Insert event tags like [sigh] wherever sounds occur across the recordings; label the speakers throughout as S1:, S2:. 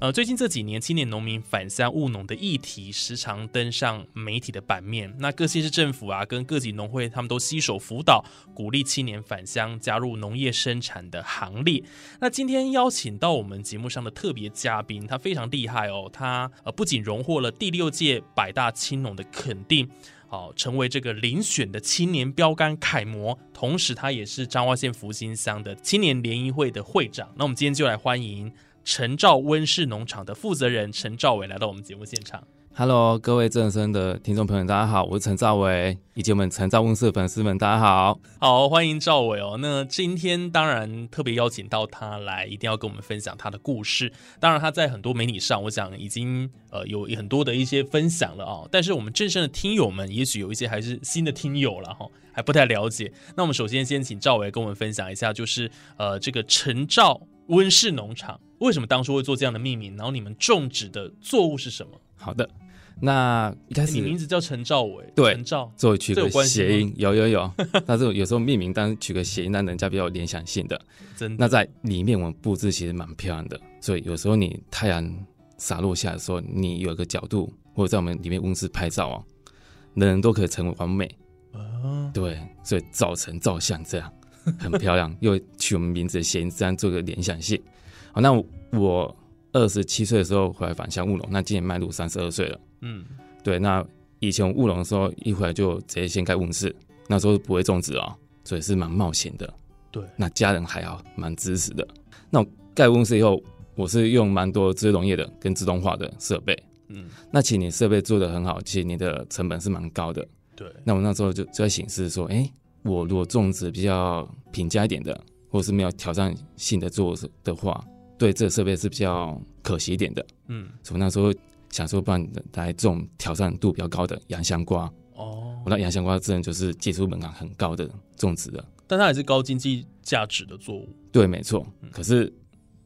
S1: 呃，最近这几年，青年农民返乡务农的议题时常登上媒体的版面。那各县市政府啊，跟各级农会，他们都携手辅导，鼓励青年返乡加入农业生产的行列。那今天邀请到我们节目上的特别嘉宾，他非常厉害哦，他呃不仅荣获了第六届百大青农的肯定，好，成为这个遴选的青年标杆楷模，同时他也是彰化县福兴乡的青年联谊会的会长。那我们今天就来欢迎。陈兆温室农场的负责人陈兆伟来到我们节目现场。
S2: Hello，各位正声的听众朋友，大家好，我是陈兆伟，以及我们陈兆温室粉丝们，大家好，
S1: 好，欢迎兆伟哦。那今天当然特别邀请到他来，一定要跟我们分享他的故事。当然他在很多媒体上，我想已经呃有很多的一些分享了啊。但是我们正声的听友们，也许有一些还是新的听友了哈，还不太了解。那我们首先先请兆伟跟我们分享一下，就是呃这个陈兆温室农场。为什么当初会做这样的命名？然后你们种植的作物是什么？
S2: 好的，那一开始
S1: 你名字叫陈兆伟，
S2: 对，
S1: 陈兆，
S2: 作为取个谐音，有有有。那这种有时候命名，但是取个谐音，让人家比较有联想性的。
S1: 真。
S2: 那在里面我们布置其实蛮漂亮的，所以有时候你太阳洒落下的时候，你有一个角度，或者在我们里面温室拍照啊，人人都可以成为完美。啊。对，所以早晨照相这样 [laughs] 很漂亮，又取我们名字的谐音，自然做个联想性。好，那我二十七岁的时候回来返乡务农，那今年迈入三十二岁了。嗯，对，那以前务农的时候，一回来就直接先盖温室，那时候不会种植啊，所以是蛮冒险的。
S1: 对，
S2: 那家人还好，蛮支持的。那我盖温室以后，我是用蛮多自农业的跟自动化的设备。嗯，那其实你设备做的很好，其实你的成本是蛮高的。
S1: 对，
S2: 那我那时候就就在显示说，哎，我如果种植比较平价一点的，或者是没有挑战性的做的话。对这个设备是比较可惜一点的，嗯，所以那时候想说，不然来种挑战度比较高的洋香瓜哦。我那洋香瓜自然就是技术门槛很高的种植的，
S1: 但它也是高经济价值的作物。
S2: 对，没错。可是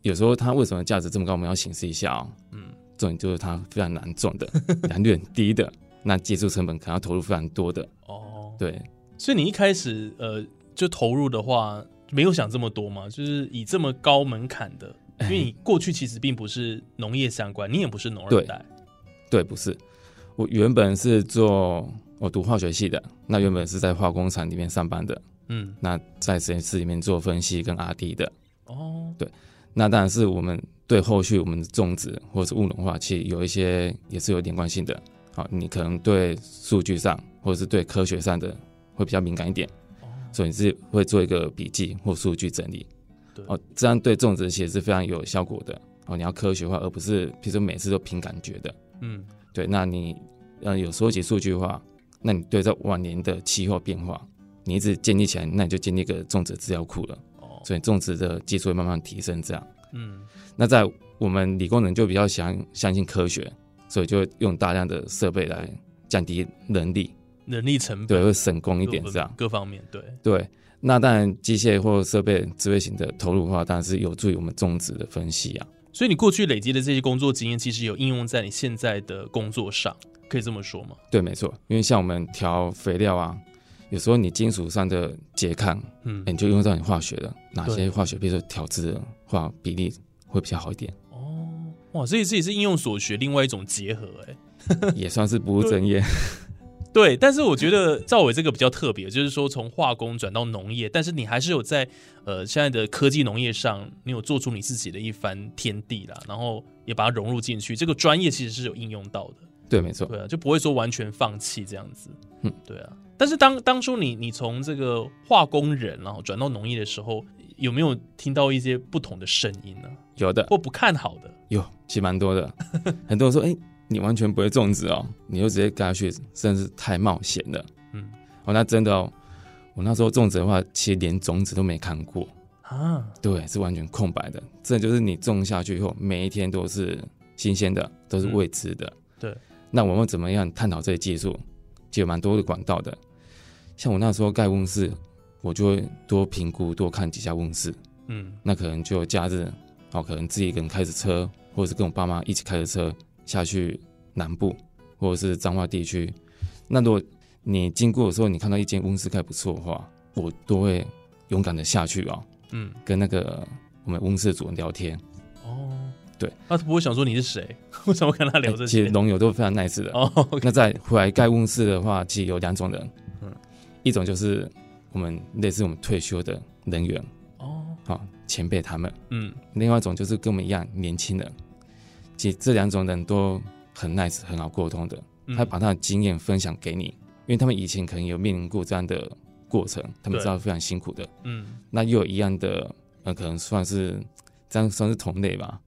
S2: 有时候它为什么价值这么高？我们要显示一下哦。嗯，重点就是它非常难种的，难率很低的，那技术成本可能要投入非常多的。哦，对。
S1: 所以你一开始呃就投入的话，没有想这么多嘛？就是以这么高门槛的。因为你过去其实并不是农业相关，你也不是农二代，
S2: 对，不是。我原本是做我读化学系的，那原本是在化工厂里面上班的，嗯，那在实验室里面做分析跟 R D 的，哦，对。那当然是我们对后续我们的种植或者是务农化，器有一些也是有连贯性的。好，你可能对数据上或者是对科学上的会比较敏感一点，所以你是会做一个笔记或数据整理。哦，这样对种植其实是非常有效果的哦。你要科学化，而不是比如说每次都凭感觉的。嗯，对。那你呃有收集数据的话，那你对这晚年的气候变化，你一直建立起来，那你就建立一个种植资料库了。哦，所以种植的技术会慢慢提升。这样，嗯，那在我们理工人就比较相相信科学，所以就用大量的设备来降低人力、
S1: 人力成本，
S2: 对，会省工一点这样。
S1: 各方面，对
S2: 对。那当然，机械或设备智慧型的投入的话，当然是有助于我们种植的分析啊。
S1: 所以你过去累积的这些工作经验，其实有应用在你现在的工作上，可以这么说吗？
S2: 对，没错。因为像我们调肥料啊，有时候你金属上的拮抗，嗯，你就用到你化学的哪些化学，比如说调制的话，比例会比较好一点。
S1: 哦，哇，所以这也是应用所学另外一种结合，哎，[laughs]
S2: 也算是不务正业。
S1: 对，但是我觉得赵伟这个比较特别，就是说从化工转到农业，但是你还是有在呃现在的科技农业上，你有做出你自己的一番天地啦，然后也把它融入进去。这个专业其实是有应用到的。
S2: 对，没错。
S1: 对啊，就不会说完全放弃这样子。嗯，对啊。但是当当初你你从这个化工人然后转到农业的时候，有没有听到一些不同的声音呢？
S2: 有的，
S1: 或不看好的？
S2: 有，其实蛮多的。[laughs] 很多人说：“哎，你完全不会种植哦，你就直接干下去，真的是太冒险了。”嗯，哦，那真的哦，我那时候种植的话，其实连种子都没看过啊。对，是完全空白的。这就是你种下去以后，每一天都是新鲜的，都是未知的。
S1: 对。
S2: 那我们怎么样探讨这些技术？就有蛮多的管道的。像我那时候盖温室，我就会多评估、多看几家温室。嗯，那可能就假日，哦，可能自己一个人开着车，或者是跟我爸妈一起开着车下去南部，或者是彰化地区。那如果你经过的时候，你看到一间温室盖不错的话，我都会勇敢的下去啊。嗯，跟那个我们温室主人聊天。哦。对，
S1: 他不会想说你是谁？为什么跟他聊这些？
S2: 其实农友都非常 nice 的。哦，[laughs] 那在回来盖温室的话，其实有两种人。嗯，一种就是我们类似我们退休的人员。哦，好，前辈他们。嗯，另外一种就是跟我们一样年轻人。其实这两种人都很 nice，很好沟通的。他把他的经验分享给你，因为他们以前可能有面临过这样的过程，他们知道非常辛苦的。嗯，那又有一样的，呃，可能算是这样算是同类吧。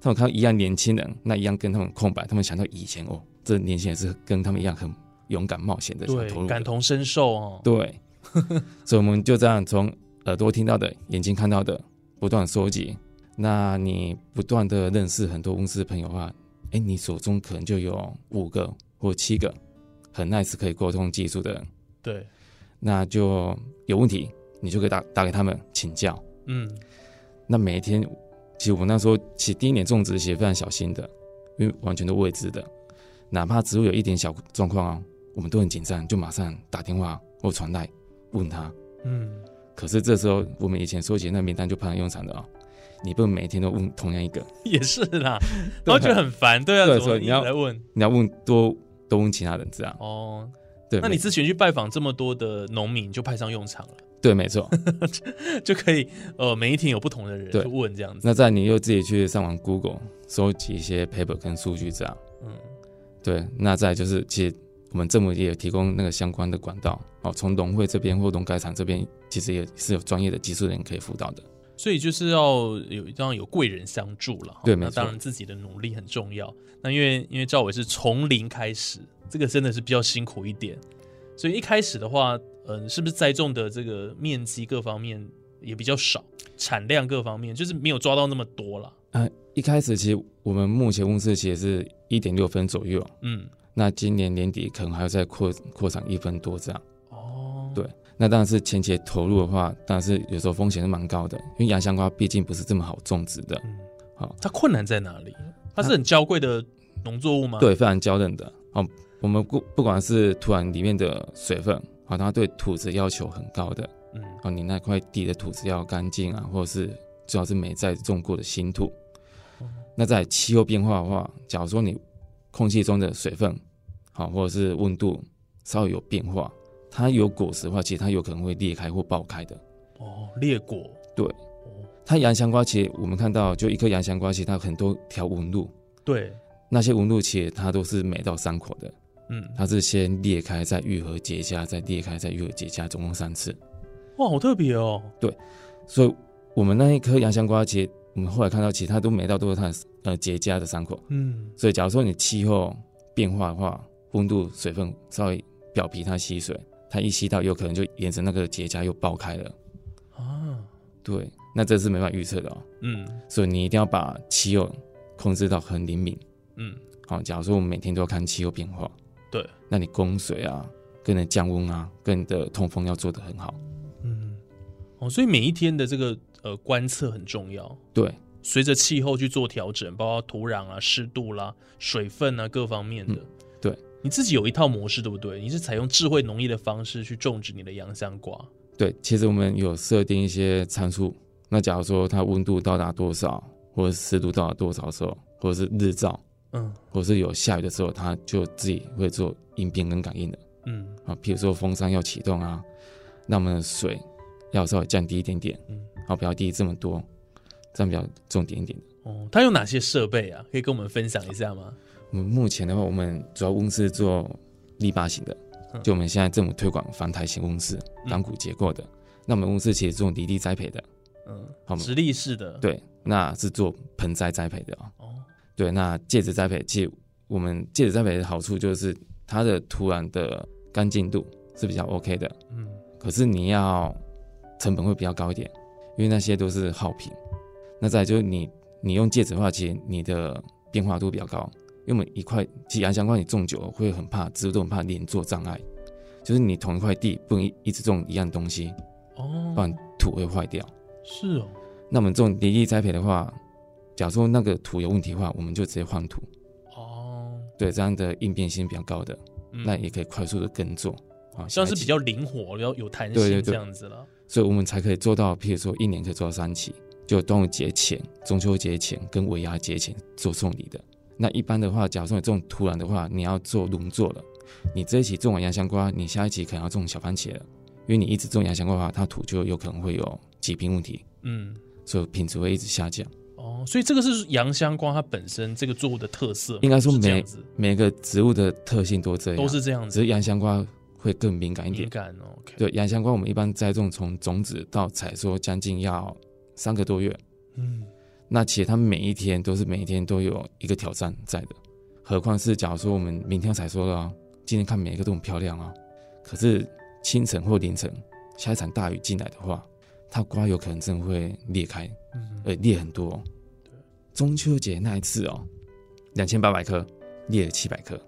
S2: 他们看到一样年轻人，那一样跟他们空白，他们想到以前哦，这年轻人是跟他们一样很勇敢冒险的，
S1: 对，感同身受哦。
S2: 对，[laughs] 所以我们就这样从耳朵听到的、眼睛看到的，不断收集。那你不断的认识很多公司的朋友的话，哎，你手中可能就有五个或七个很 nice 可以沟通技术的人。
S1: 对，
S2: 那就有问题，你就可以打打给他们请教。嗯，那每一天。其实我那时候其实第一年种植其实非常小心的，因为完全都未知的，哪怕植物有一点小状况啊，我们都很紧张，就马上打电话或传来问他。嗯，可是这时候我们以前收集那名单就派上用场的啊，你不能每天都问同样一个。[laughs]
S1: 也是啦，我觉得很烦，对啊，
S2: 对，所以你要
S1: 来问，
S2: 你要问多多问其他人这样。哦，对，
S1: 那你之前去拜访这么多的农民，就派上用场了。
S2: 对，没错，[laughs]
S1: 就可以呃，每一天有不同的人去问这样子。
S2: 那在你又自己去上网 Google 收集一些 paper 跟数据这样。嗯，对。那再就是，其实我们政府也有提供那个相关的管道哦，从农会这边或农改场这边，其实也是有专业的技术人可以辅导的。
S1: 所以就是要有这样有贵人相助了。
S2: 对，没错。
S1: 当然自己的努力很重要。那因为因为赵伟是从零开始，这个真的是比较辛苦一点。所以一开始的话。嗯，是不是栽种的这个面积各方面也比较少，产量各方面就是没有抓到那么多了。
S2: 呃，一开始其实我们目前温室其实是一点六分左右，嗯，那今年年底可能还要再扩扩展一分多这样。哦，对，那当然是前期投入的话，当然是有时候风险是蛮高的，因为洋香瓜毕竟不是这么好种植的。嗯，
S1: 好，它困难在哪里？它是很娇贵的农作物吗？
S2: 对，非常娇嫩的。哦，我们不不管是土壤里面的水分。好，它对土质要求很高的，嗯，哦，你那块地的土质要干净啊，或者是最好是没再种过的新土。那在气候变化的话，假如说你空气中的水分，好，或者是温度稍微有变化，它有果实的话，其实它有可能会裂开或爆开的。
S1: 哦，裂果。
S2: 对。它洋香瓜其实我们看到，就一颗洋香瓜，其实它很多条纹路。
S1: 对。
S2: 那些纹路其实它都是每到伤口的。嗯，它是先裂开，再愈合结痂，再裂开，再愈合结痂，总共三次。
S1: 哇，好特别哦。
S2: 对，所以我们那一颗洋香瓜，其实我们后来看到，其他都每到都是它呃结痂的伤口。嗯，所以假如说你气候变化的话，温度、水分稍微表皮它吸水，它一吸到，有可能就沿着那个结痂又爆开了。啊，对，那这是没办法预测的哦。嗯，所以你一定要把气候控制到很灵敏。嗯，好，假如说我们每天都要看气候变化。
S1: 对，
S2: 那你供水啊，跟你降温啊，跟你的通风要做得很好。
S1: 嗯，哦，所以每一天的这个呃观测很重要。
S2: 对，
S1: 随着气候去做调整，包括土壤啊、湿度啦、水分啊各方面的。
S2: 对，
S1: 你自己有一套模式，对不对？你是采用智慧农业的方式去种植你的洋香瓜。
S2: 对，其实我们有设定一些参数。那假如说它温度到达多少，或者湿度到达多少时候，或者是日照。嗯，或者是有下雨的时候，它就自己会做应变跟感应的，嗯，啊，譬如说风扇要启动啊，那么水要稍微降低一点点，嗯，好，不要低这么多，这样比较重点一点
S1: 的。哦，它有哪些设备啊？可以跟我们分享一下吗？
S2: 我们目前的话，我们主要公司做立坝型的，就我们现在政府推广防台型公司，钢骨结构的。那我们公司其实做离地栽培的，
S1: 嗯，好，直立式的，
S2: 对，那是做盆栽栽培的啊。哦，对，那介质栽培，其实我们介质栽培的好处就是它的土壤的干净度是比较 OK 的，嗯，可是你要成本会比较高一点，因为那些都是耗品。那再就是你你用介质的话，其实你的变化度比较高，因为我们一块其实洋相关你种久了会很怕植物都很怕连作障碍，就是你同一块地不能一直种一样东西。哦，不然土会坏掉。
S1: 是哦，
S2: 那我们这种离地栽培的话，假如说那个土有问题的话，我们就直接换土。哦，对，这样的应变性比较高的，那也可以快速的耕作
S1: 啊，像是比较灵活，要有弹性这样子了。
S2: 所以我们才可以做到，譬如说一年可以做到三期，就端午节前、中秋节前跟尾牙节前做送礼的。那一般的话，假如说你这种土壤的话，你要做轮作了，你这一期种完洋香瓜，你下一期可能要种小番茄了。因为你一直种洋香瓜的话，它土就有可能会有疾病问题，嗯，所以品质会一直下降。
S1: 哦，所以这个是洋香瓜它本身这个作物的特色，
S2: 应该说每每个植物的特性都这样，
S1: 都是这样子。
S2: 只是洋香瓜会更敏感一点。
S1: 敏感哦。
S2: 对，洋香瓜我们一般栽种从种子到采收将近要三个多月。嗯，那其实它每一天都是每一天都有一个挑战在的，何况是假如说我们明天才说了，今天看每一个都很漂亮啊，可是。清晨或凌晨下一场大雨进来的话，它瓜有可能真的会裂开，呃，裂很多。中秋节那一次哦，两千八百颗裂了七百颗，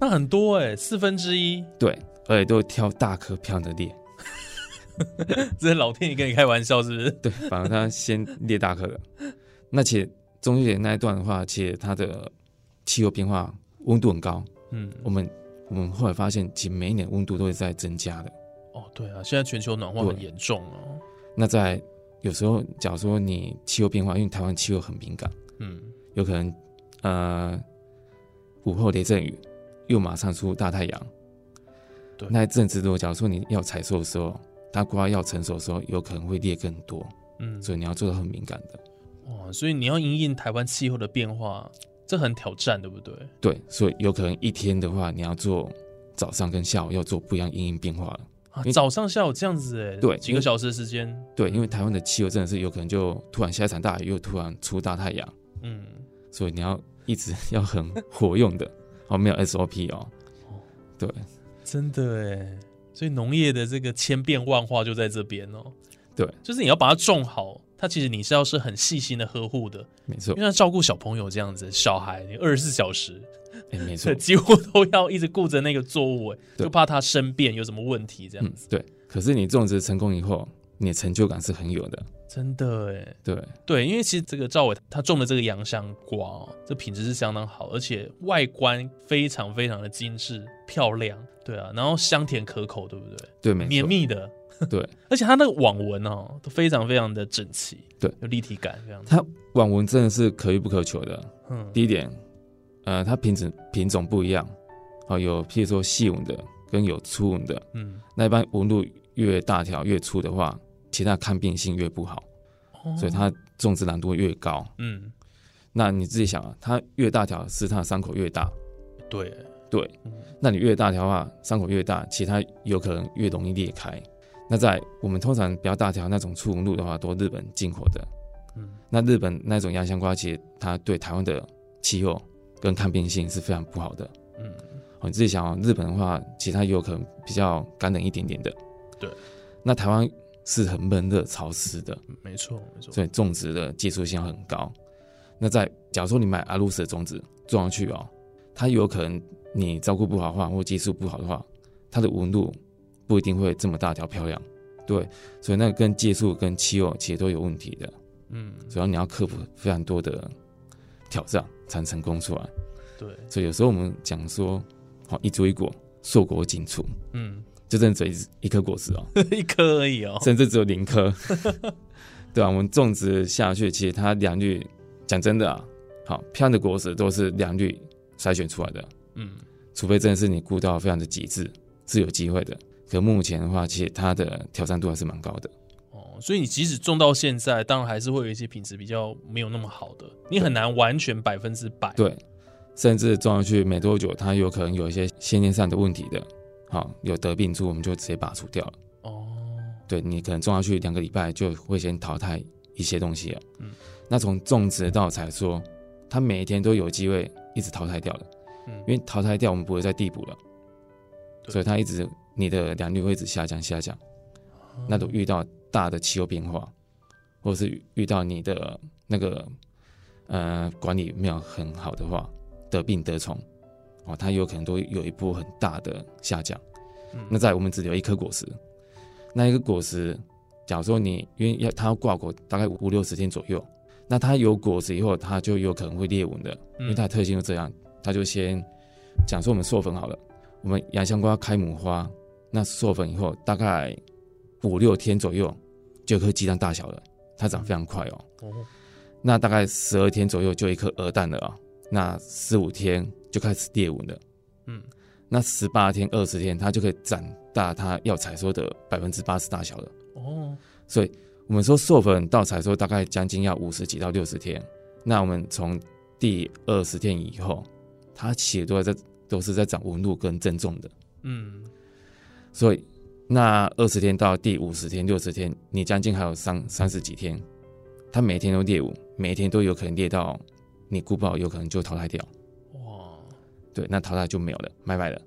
S1: 那很多哎，四分之一。
S2: 对，而且都挑大颗漂亮的裂。[laughs]
S1: 这是老天爷跟你开玩笑是不是？
S2: 对，反正他先裂大颗了。那且中秋节那一段的话，其实它的气候变化温度很高。嗯，我们。我们后来发现，其实每一年温度都会在增加的。
S1: 哦，对啊，现在全球暖化很严重哦。
S2: 那在有时候，假如说你气候变化，因为台湾气候很敏感，嗯，有可能呃午后雷阵雨，又马上出大太阳。
S1: 对，
S2: 那一阵子如果假如说你要采收的时候，它瓜要成熟的时候，有可能会裂更多。嗯，所以你要做的很敏感的。
S1: 哇，所以你要因应台湾气候的变化。这很挑战，对不对？
S2: 对，所以有可能一天的话，你要做早上跟下午要做不一样阴影变化了。
S1: 啊，早上下午这样子哎，
S2: 对，
S1: 几个小时的时间。
S2: 对，因为台湾的气候真的是有可能就突然下一场大雨，又突然出大太阳。嗯，所以你要一直 [laughs] 要很活用的哦，没有 SOP 哦。哦，对，
S1: 真的哎，所以农业的这个千变万化就在这边哦。
S2: 对，
S1: 就是你要把它种好。它其实你是要是很细心的呵护的，
S2: 没错，
S1: 因为照顾小朋友这样子，小孩你二十四小时，
S2: 哎，没错，[laughs]
S1: 几乎都要一直顾着那个作物，哎，就怕它生变有什么问题这样子。
S2: 对，可是你种植成功以后，你的成就感是很有的，
S1: 真的哎，
S2: 对
S1: 对，因为其实这个赵伟他种的这个洋香瓜哦，这品质是相当好，而且外观非常非常的精致漂亮，对啊，然后香甜可口，对不对？
S2: 对，没错，
S1: 绵密的。
S2: 对，[laughs]
S1: 而且它那个网纹哦，都非常非常的整齐，
S2: 对，
S1: 有立体感，这样。
S2: 它网纹真的是可遇不可求的。嗯，第一点，呃，它品种品种不一样，哦，有譬如说细纹的跟有粗纹的，嗯，那一般纹路越大条越粗的话，其他抗病性越不好，所以它种植难度越高。嗯，那你自己想啊，它越大条是它的伤口越大，
S1: 对
S2: 对，那你越大条的话，伤口越大，其他有可能越容易裂开。那在我们通常比较大条那种粗纹路的话，都日本进口的。嗯，那日本那种压香瓜，其实它对台湾的气候跟抗病性是非常不好的。嗯，你自己想啊，日本的话，其他也有可能比较干冷一点点的。
S1: 对，
S2: 那台湾是很闷热潮湿的。
S1: 没错，没错。
S2: 所以种植的技术性很高。那在假如说你买阿鲁斯的种子种上去哦，它有可能你照顾不好的话，或技术不好的话，它的纹路。不一定会这么大条漂亮，对，所以那跟技术跟气候其实都有问题的，嗯，主要你要克服非常多的挑战才能成功出来，
S1: 对，
S2: 所以有时候我们讲说，好一株一果，硕果仅存，嗯，就真只一颗果实哦，[laughs]
S1: 一颗而已哦，
S2: 甚至只有零颗，[laughs] 对啊，我们种植下去，其实它良率讲真的啊，好漂亮的果实都是良率筛选出来的，嗯，除非真的是你顾到非常的极致，是有机会的。可目前的话，其实它的挑战度还是蛮高的。
S1: 哦，所以你即使种到现在，当然还是会有一些品质比较没有那么好的，你很难完全百分之百。
S2: 对，甚至种上去没多久，它有可能有一些先天上的问题的，好有得病株，我们就直接拔除掉了。哦，对你可能种下去两个礼拜就会先淘汰一些东西了。嗯，那从种植到采收，它每一天都有机会一直淘汰掉的。嗯，因为淘汰掉我们不会再递补了，所以它一直。你的良率会一直下降下降，那都遇到大的气候变化，或者是遇到你的那个呃管理没有很好的话，得病得虫哦，它有可能都有一波很大的下降。那在我们只留一颗果实，那一个果实，假如说你因为要它要挂果，大概五六十天左右，那它有果实以后，它就有可能会裂纹的，因为它的特性就这样，它就先讲说我们授粉好了，我们洋香瓜开母花。那授粉以后，大概五六天左右就一颗鸡蛋大小了，它长非常快哦。哦。那大概十二天左右就一颗鹅蛋了啊。那十五天就开始裂纹了。嗯。那十八天、二十天，它就可以长大，它要采收的百分之八十大小了。哦。所以我们说授粉到采收大概将近要五十几到六十天。那我们从第二十天以后，它其实都在都是在长纹路跟增重的。嗯。所以，那二十天到第五十天、六十天，你将近还有三三十几天，它每天都猎物，每天都有可能猎到，你顾不好有可能就淘汰掉。哇，对，那淘汰就没有了，拜拜了。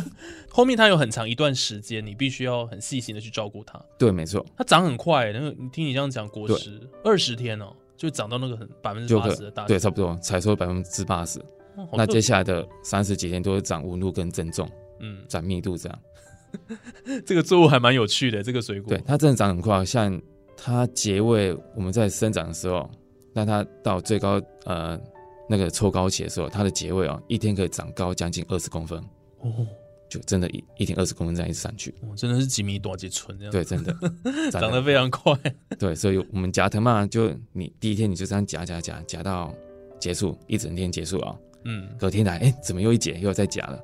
S2: [laughs]
S1: 后面它有很长一段时间，你必须要很细心的去照顾它。
S2: 对，没错，
S1: 它长很快。那个，你听你这样讲，果实二十天哦，就长到那个很百分之八十的大。
S2: 对，差不多采收百分之八十。那接下来的三十几天都是长纹路跟增重，嗯，长密度这样。[laughs]
S1: 这个作物还蛮有趣的，这个水果，
S2: 对它真的长很快。像它结尾我们在生长的时候，那它到最高呃那个抽高期的时候，它的结尾哦，一天可以长高将近二十公分哦，就真的，一一天二十公分这样一直上去，
S1: 真的是几米多几寸这样。
S2: 对，真的 [laughs]
S1: 长得非常快。[laughs]
S2: 对，所以我们夹藤嘛，就你第一天你就这样夹夹夹夹到结束，一整天结束啊。嗯，隔天来，哎，怎么又一节又在夹了？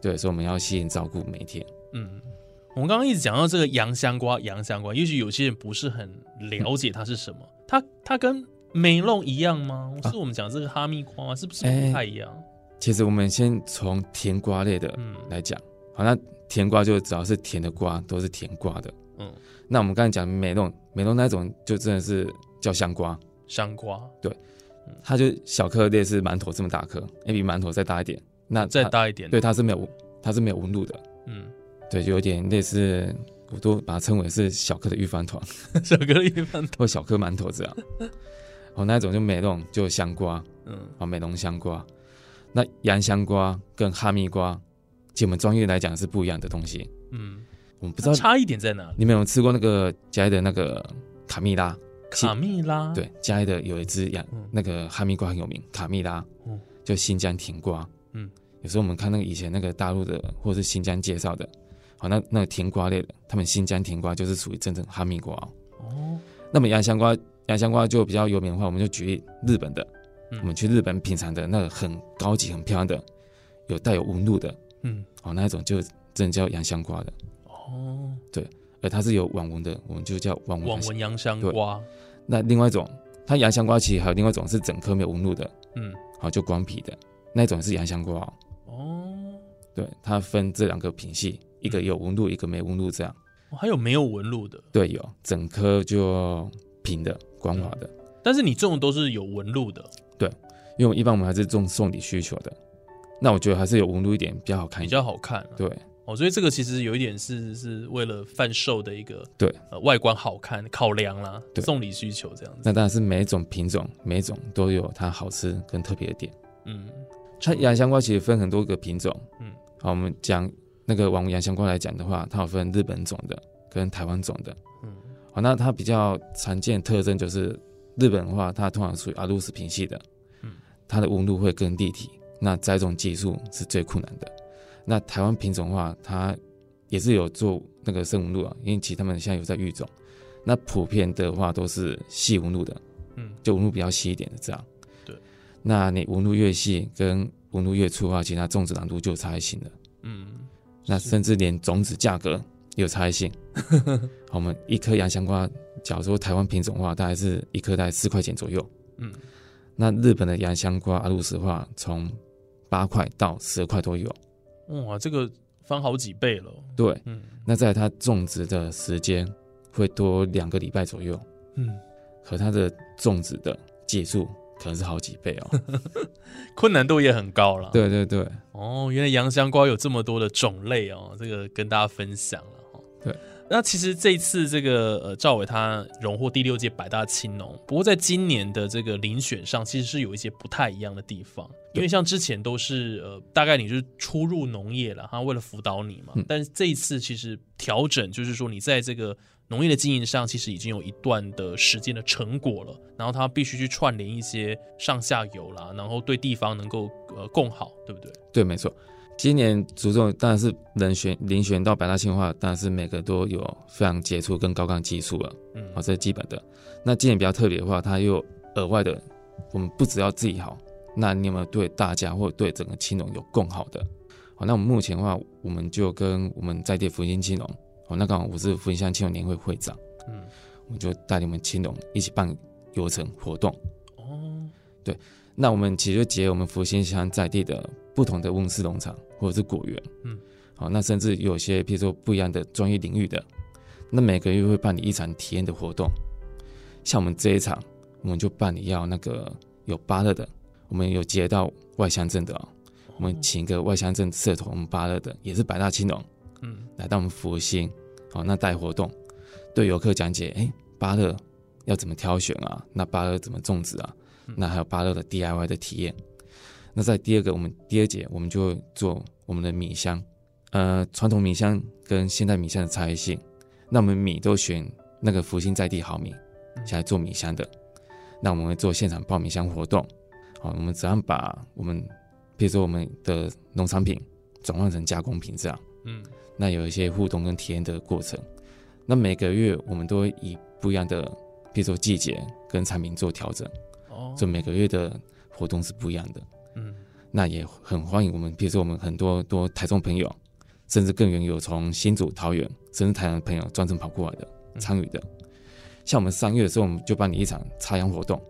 S2: 对，所以我们要细心照顾每天。嗯，
S1: 我们刚刚一直讲到这个洋香瓜，洋香瓜，也许有些人不是很了解它是什么。它它跟梅弄一样吗？是我们讲这个哈密瓜吗？是不是不太一样？
S2: 其实我们先从甜瓜类的来讲，好，那甜瓜就只要是甜的瓜都是甜瓜的。嗯，那我们刚才讲梅弄，梅弄那种就真的是叫香瓜，
S1: 香瓜，
S2: 对，它就小颗类似馒头这么大颗，比馒头再大一点。那
S1: 再大一点，
S2: 对，它是没有它是没有纹路的。嗯。对，就有点类似，我都把它称为是小颗的玉饭团，[laughs]
S1: 小颗的玉饭团
S2: 或小颗馒头这样。哦，那一种就美容，就香瓜，嗯，啊，美容香瓜。那洋香瓜跟哈密瓜，其实我们专业来讲是不一样的东西。嗯，我们不知道
S1: 差一点在哪。
S2: 你们有吃过那个嘉义的那个卡蜜拉？
S1: 卡蜜拉？
S2: 对，嘉义的有一只洋那个哈密瓜很有名，卡蜜拉，嗯，就新疆甜瓜。嗯，有时候我们看那个以前那个大陆的或者是新疆介绍的。好，那那个甜瓜类的，他们新疆甜瓜就是属于真正哈密瓜哦。那么洋香瓜，洋香瓜就比较有名的话，我们就举例日本的，我们去日本品尝的那个很高级、很漂亮的，有带有纹路的，嗯，哦，那一种就真的叫洋香瓜的哦。对，而它是有网纹的，我们就叫网纹。
S1: 网纹洋香瓜。
S2: 那另外一种，它洋香瓜其实还有另外一种是整颗没有纹路的，嗯，好，就光皮的那一种是洋香瓜哦。对，它分这两个品系。一个有纹路，一个没纹路，这样。
S1: 还有没有纹路的？
S2: 对，有整颗就平的、光滑的。
S1: 但是你种的都是有纹路的。
S2: 对，因为一般我们还是种送礼需求的。那我觉得还是有纹路一点比较好看，
S1: 比较好看。
S2: 对，
S1: 哦，所以这个其实有一点是是为了贩售的一个
S2: 对
S1: 呃外观好看考量啦，送礼需求这样子。
S2: 那当然是每种品种每种都有它好吃跟特别的点。嗯，它洋香瓜其实分很多个品种。嗯，好，我们讲。那个往洋香瓜来讲的话，它有分日本种的跟台湾种的。那它比较常见特征就是日本的话，它通常属于阿鲁斯平系的。嗯，它的纹路会更立体，那栽种技术是最困难的。那台湾品种的话，它也是有做那个深纹路啊，因为其实他们现在有在育种。那普遍的话都是细纹路的，嗯，就纹路比较细一点的这样。
S1: 对，
S2: 那你纹路越细，跟纹路越粗的话，其实它种植难度就差一些了。嗯，那甚至连种子价格有差异性。[laughs] 我们一颗洋香瓜，假如说台湾品种的话，大概是一颗大概四块钱左右。嗯，那日本的洋香瓜阿鲁斯话，从八块到十二块都有。
S1: 哇，这个翻好几倍了。
S2: 对，嗯，那在它种植的时间会多两个礼拜左右。嗯，和它的种植的技术可能是好几倍哦，[laughs]
S1: 困难度也很高了。
S2: 对对对，
S1: 哦，原来洋香瓜有这么多的种类哦，这个跟大家分享。
S2: 对。
S1: 那其实这一次这个呃赵伟他荣获第六届百大青农，不过在今年的这个遴选上，其实是有一些不太一样的地方，因为像之前都是呃大概你就是初入农业了，他为了辅导你嘛，但是这一次其实调整就是说你在这个农业的经营上，其实已经有一段的时间的成果了，然后他必须去串联一些上下游啦，然后对地方能够呃更好，对不对？
S2: 对，没错。今年着重当然是人选遴选到百大青化，当然是每个都有非常杰出跟高杠技术了，嗯，好，这是基本的。那今年比较特别的话，它又额外的，我们不只要自己好，那你有没有对大家或对整个青龙有更好的？好，那我们目前的话，我们就跟我们在地福兴青龙，好，那刚好我是福兴乡青龙年会会长，嗯，我们就带你们青龙一起办游程活动。哦，对，那我们其实就结合我们福兴乡在地的。不同的温室农场或者是果园，嗯，好，那甚至有些，比如说不一样的专业领域的，那每个月会办理一场体验的活动。像我们这一场，我们就办理要那个有芭乐的，我们有接到外乡镇的，我们请一个外乡镇社团芭乐的，也是百大青龙，嗯，来到我们福星，好，那带活动，对游客讲解，哎，芭乐要怎么挑选啊？那芭乐怎么种植啊？那还有芭乐的 DIY 的体验。那在第二个，我们第二节我们就做我们的米香，呃，传统米香跟现代米香的差异性。那我们米都选那个福星在地好米，来做米香的。那我们会做现场爆米香活动，好，我们怎样把我们，比如说我们的农产品转换成加工品这样，嗯，那有一些互动跟体验的过程。那每个月我们都会以不一样的，比如说季节跟产品做调整，哦，就每个月的活动是不一样的。嗯，那也很欢迎我们，比如说我们很多多台中朋友，甚至更远有从新竹、桃园，甚至台南的朋友专程跑过来的参与的。像我们三月的时候，我们就办理一场插秧活动，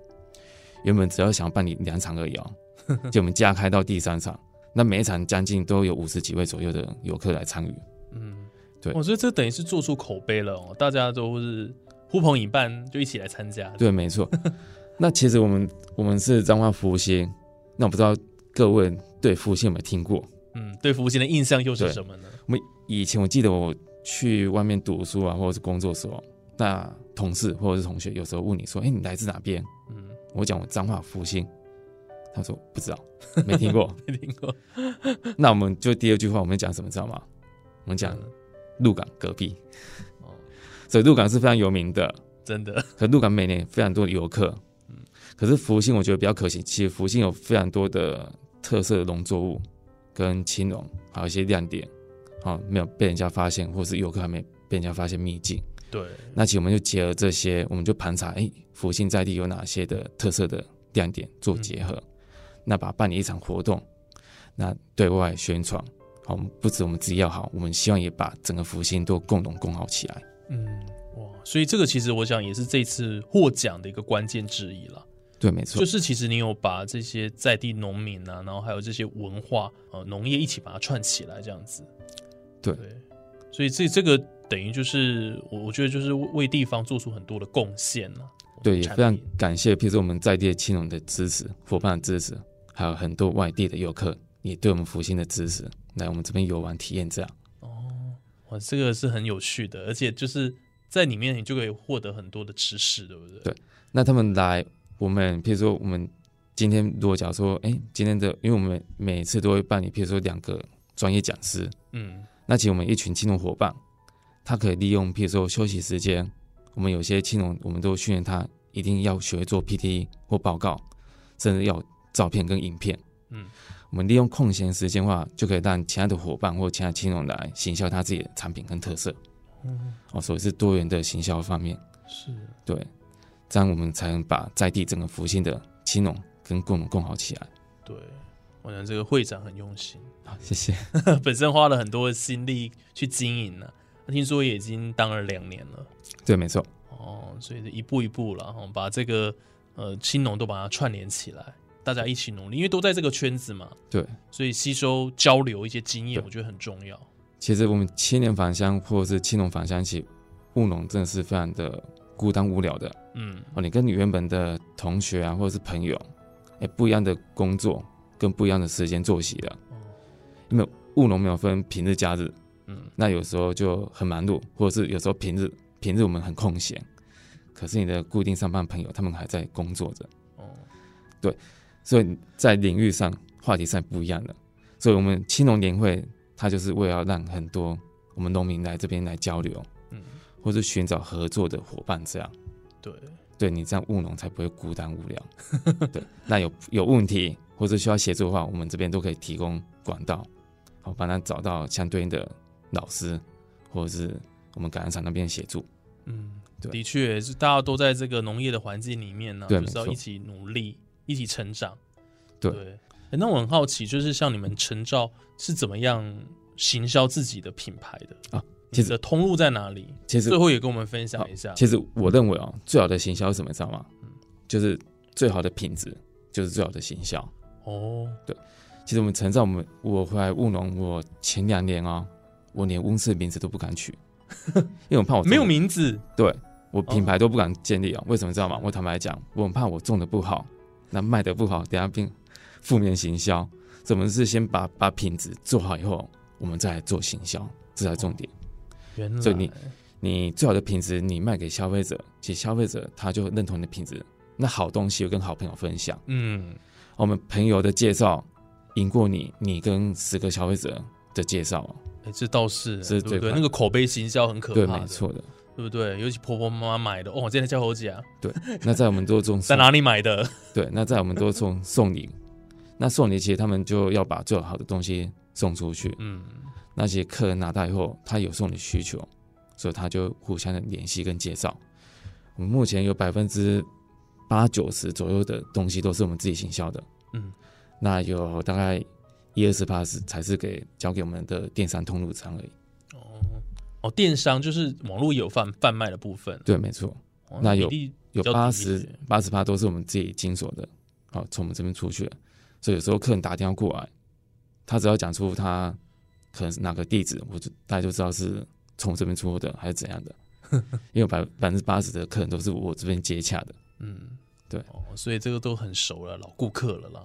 S2: 原本只要想要办理两场而已哦，[laughs] 就我们加开到第三场，那每一场将近都有五十几位左右的游客来参与。嗯，对，
S1: 我觉得这等于是做出口碑了哦，大家都是呼朋引伴，就一起来参加。
S2: 对，没错。那其实我们我们是彰化福星。那我不知道各位对福星有没有听过？
S1: 嗯，对福星的印象又是什么呢？
S2: 我们以前我记得我去外面读书啊，或者是工作的时候，那同事或者是同学有时候问你说：“哎，你来自哪边？”嗯，我讲我彰化福星，他说不知道，[laughs] 没听过，
S1: 没听过。
S2: 那我们就第二句话，我们讲什么知道吗？我们讲鹿港隔壁。哦，所以鹿港是非常有名的，
S1: 真的。
S2: 可鹿港每年非常多的游客。可是福星我觉得比较可惜，其实福星有非常多的特色的农作物跟青农，还有一些亮点，啊，没有被人家发现，或是游客还没被人家发现秘境。
S1: 对，
S2: 那其实我们就结合这些，我们就盘查，哎，福星在地有哪些的特色的亮点做结合，那把办理一场活动，那对外宣传，好，不止我们自己要好，我们希望也把整个福星都共同共好起来。嗯，
S1: 哇，所以这个其实我想也是这次获奖的一个关键之一了。
S2: 对，没错，
S1: 就是其实你有把这些在地农民啊，然后还有这些文化呃农业一起把它串起来，这样子。
S2: 对，
S1: 所以这这个等于就是我我觉得就是为地方做出很多的贡献了。
S2: 对，也非常感谢，譬如说我们在地青农的支持、伙伴的支持，还有很多外地的游客也对我们福星的支持，来我们这边游玩体验这样。哦，
S1: 哇，这个是很有趣的，而且就是在里面你就可以获得很多的知识，对不对？
S2: 对，那他们来。我们譬如说，我们今天如果假如说，哎，今天的，因为我们每次都会办理，譬如说两个专业讲师，嗯，那其实我们一群青农伙伴，他可以利用譬如说休息时间，我们有些青龙，我们都训练他一定要学会做 PPT 或报告，甚至要照片跟影片，嗯，我们利用空闲时间的话，就可以让其他的伙伴或其他青龙来行销他自己的产品跟特色，嗯，哦，所以是多元的行销方面，
S1: 是。
S2: 对。这样我们才能把在地整个福星的青农跟共农共好起来。
S1: 对，我想这个会长很用心，
S2: 好，谢谢。[laughs]
S1: 本身花了很多心力去经营呢，听说也已经当了两年了。
S2: 对，没错。
S1: 哦，所以一步一步了，哈，把这个呃青农都把它串联起来，大家一起努力，因为都在这个圈子嘛。
S2: 对，
S1: 所以吸收交流一些经验，我觉得很重要。
S2: 其实我们青年返乡或者是青农返乡起，务农真的是非常的孤单无聊的。嗯，哦，你跟你原本的同学啊，或者是朋友，哎，不一样的工作跟不一样的时间作息了。因为务农没有分平日假日，嗯，那有时候就很忙碌，或者是有时候平日平日我们很空闲。可是你的固定上班朋友，他们还在工作着。哦，对，所以在领域上、话题上不一样的。所以，我们青农年会，它就是为了让很多我们农民来这边来交流，嗯，或是寻找合作的伙伴，这样。
S1: 对，
S2: 对你这样务农才不会孤单无聊。[laughs] 对，那有有问题或者需要协助的话，我们这边都可以提供管道，好帮他找到相对应的老师，或者是我们感恩厂那边协助。
S1: 嗯。的确，是大家都在这个农业的环境里面呢，就是要一起努力，一起成长。
S2: 对，
S1: 那我很好奇，就是像你们陈照是怎么样行销自己的品牌的啊？其实通路在哪里？
S2: 其实
S1: 最后也跟我们分享一下。
S2: 其实我认为啊，最好的行销是什么？知道吗？嗯，就是最好的品质，就是最好的行销。哦，对。其实我们陈在，我们我回来务农，我前两年啊，我连温室名字都不敢取，[laughs] 因为我怕我
S1: 没有名字。
S2: 对。我品牌都不敢建立啊，为什么知道吗？我坦白讲，我很怕我种的不好，那卖的不好，等下变负面行销。怎么是先把把品质做好以后，我们再来做行销，这才重点。
S1: 所
S2: 以你你最好的品质，你卖给消费者，其实消费者他就认同你的品质。那好东西，跟好朋友分享。嗯，我们朋友的介绍赢过你，你跟十个消费者的介绍。
S1: 哎，这倒是，
S2: 是
S1: 对对，那个口碑行销很可怕。
S2: 对，没错的。
S1: 对不对？尤其婆婆妈妈买的哦，今天叫猴姐啊。
S2: 对，那在我们都种 [laughs]
S1: 在哪里买的？
S2: 对，那在我们都送送礼。那送礼其实他们就要把最好的东西送出去。嗯，那些客人拿到以后，他有送你需求，所以他就互相的联系跟介绍。我们目前有百分之八九十左右的东西都是我们自己行销的。嗯，那有大概一二十八是才是给交给我们的电商通路商而已。
S1: 哦哦，电商就是网络有贩贩卖的部分，
S2: 对，没错。那有有八十八十八都是我们自己经手的，好，从我们这边出去。所以有时候客人打电话过来，他只要讲出他可能是哪个地址，我就大家就知道是从这边出货的还是怎样的。[laughs] 因为百百分之八十的客人都是我这边接洽的，嗯，对。
S1: 哦，所以这个都很熟了，老顾客了啦。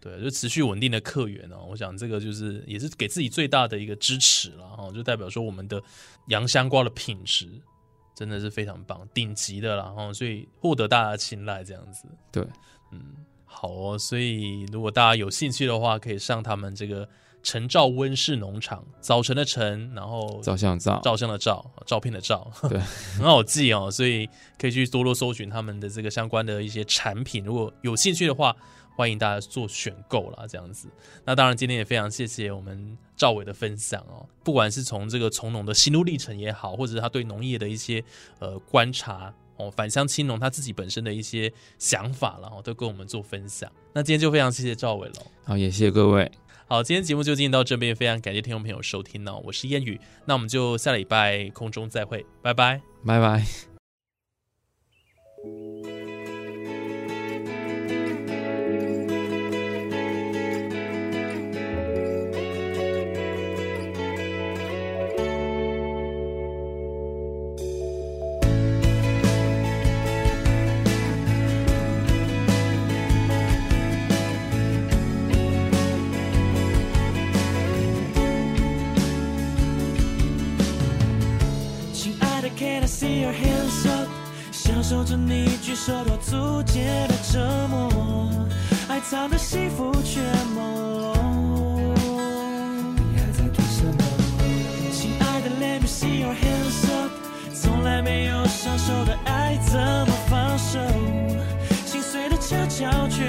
S1: 对，就持续稳定的客源哦，我想这个就是也是给自己最大的一个支持了哦，就代表说我们的洋香瓜的品质真的是非常棒，顶级的啦哈，所以获得大家的青睐这样子。
S2: 对，
S1: 嗯，好哦，所以如果大家有兴趣的话，可以上他们这个陈照温室农场，早晨的晨，然后
S2: 照相照
S1: 照相的照，照片的照，
S2: 对，[laughs]
S1: 很好记哦，所以可以去多多搜寻他们的这个相关的一些产品，如果有兴趣的话。欢迎大家做选购啦，这样子。那当然，今天也非常谢谢我们赵伟的分享哦。不管是从这个从农的心路历程也好，或者是他对农业的一些呃观察哦，返乡青农他自己本身的一些想法，然后都跟我们做分享。那今天就非常谢谢赵伟了。
S2: 好，也谢谢各位。
S1: 好，今天节目就进行到这边，非常感谢听众朋友收听呢。我是烟雨，那我们就下礼拜空中再会，拜拜，
S2: 拜拜。守着你举手投足间的折磨，爱藏的幸福却朦胧。你还在等什么？亲爱的，Let me see your hands up。从来没有享受的爱怎么放手？心碎的悄悄却